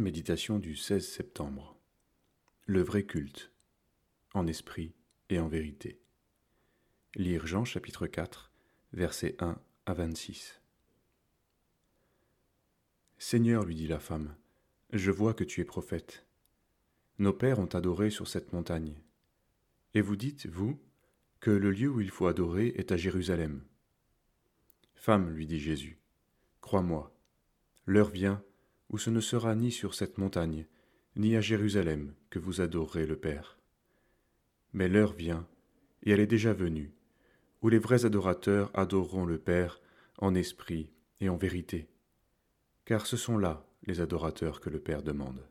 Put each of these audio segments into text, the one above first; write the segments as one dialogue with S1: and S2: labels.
S1: Méditation du 16 septembre. Le vrai culte, en esprit et en vérité. Lire Jean chapitre 4, versets 1 à 26. Seigneur, lui dit la femme, je vois que tu es prophète. Nos pères ont adoré sur cette montagne. Et vous dites, vous, que le lieu où il faut adorer est à Jérusalem. Femme, lui dit Jésus, crois-moi, l'heure vient où ce ne sera ni sur cette montagne, ni à Jérusalem que vous adorerez le Père. Mais l'heure vient, et elle est déjà venue, où les vrais adorateurs adoreront le Père en esprit et en vérité, car ce sont là les adorateurs que le Père demande.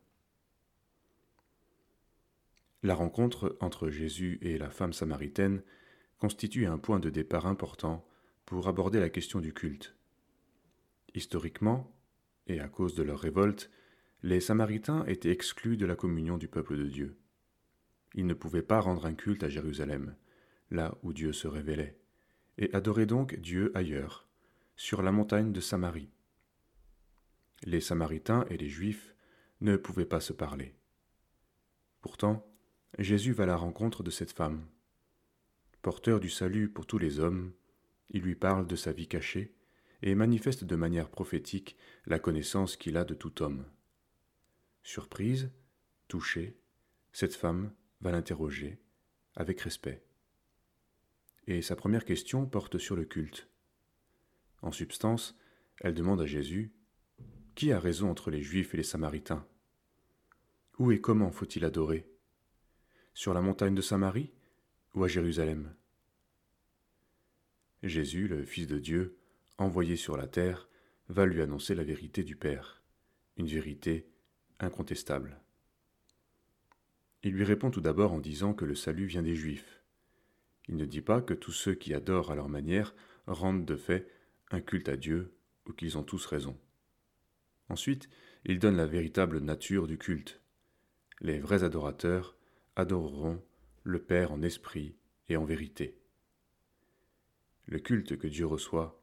S1: La rencontre entre Jésus et la femme samaritaine constitue un point de départ important pour aborder la question du culte. Historiquement, et à cause de leur révolte, les Samaritains étaient exclus de la communion du peuple de Dieu. Ils ne pouvaient pas rendre un culte à Jérusalem, là où Dieu se révélait, et adorer donc Dieu ailleurs, sur la montagne de Samarie. Les Samaritains et les Juifs ne pouvaient pas se parler. Pourtant, Jésus va à la rencontre de cette femme. Porteur du salut pour tous les hommes, il lui parle de sa vie cachée, et manifeste de manière prophétique la connaissance qu'il a de tout homme. Surprise, touchée, cette femme va l'interroger avec respect. Et sa première question porte sur le culte. En substance, elle demande à Jésus Qui a raison entre les Juifs et les Samaritains? Où et comment faut-il adorer? Sur la montagne de Samarie ou à Jérusalem? Jésus, le Fils de Dieu, envoyé sur la terre, va lui annoncer la vérité du Père, une vérité incontestable. Il lui répond tout d'abord en disant que le salut vient des Juifs. Il ne dit pas que tous ceux qui adorent à leur manière rendent de fait un culte à Dieu ou qu'ils ont tous raison. Ensuite, il donne la véritable nature du culte. Les vrais adorateurs adoreront le Père en esprit et en vérité. Le culte que Dieu reçoit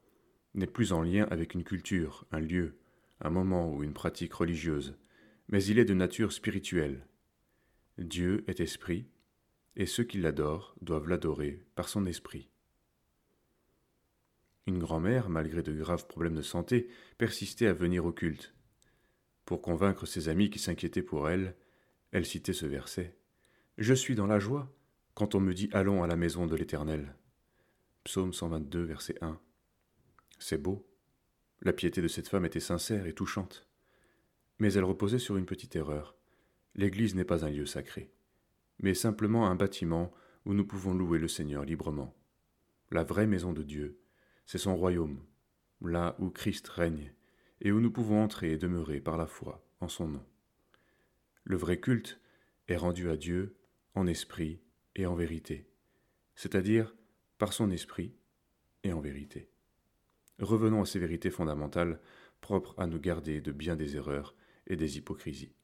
S1: n'est plus en lien avec une culture, un lieu, un moment ou une pratique religieuse, mais il est de nature spirituelle. Dieu est esprit, et ceux qui l'adorent doivent l'adorer par son esprit. Une grand-mère, malgré de graves problèmes de santé, persistait à venir au culte. Pour convaincre ses amis qui s'inquiétaient pour elle, elle citait ce verset. Je suis dans la joie quand on me dit Allons à la maison de l'Éternel. Psaume 122, verset 1. C'est beau. La piété de cette femme était sincère et touchante. Mais elle reposait sur une petite erreur. L'Église n'est pas un lieu sacré, mais simplement un bâtiment où nous pouvons louer le Seigneur librement. La vraie maison de Dieu, c'est son royaume, là où Christ règne, et où nous pouvons entrer et demeurer par la foi en son nom. Le vrai culte est rendu à Dieu en esprit et en vérité, c'est-à-dire par son esprit et en vérité. Revenons à ces vérités fondamentales propres à nous garder de bien des erreurs et des hypocrisies.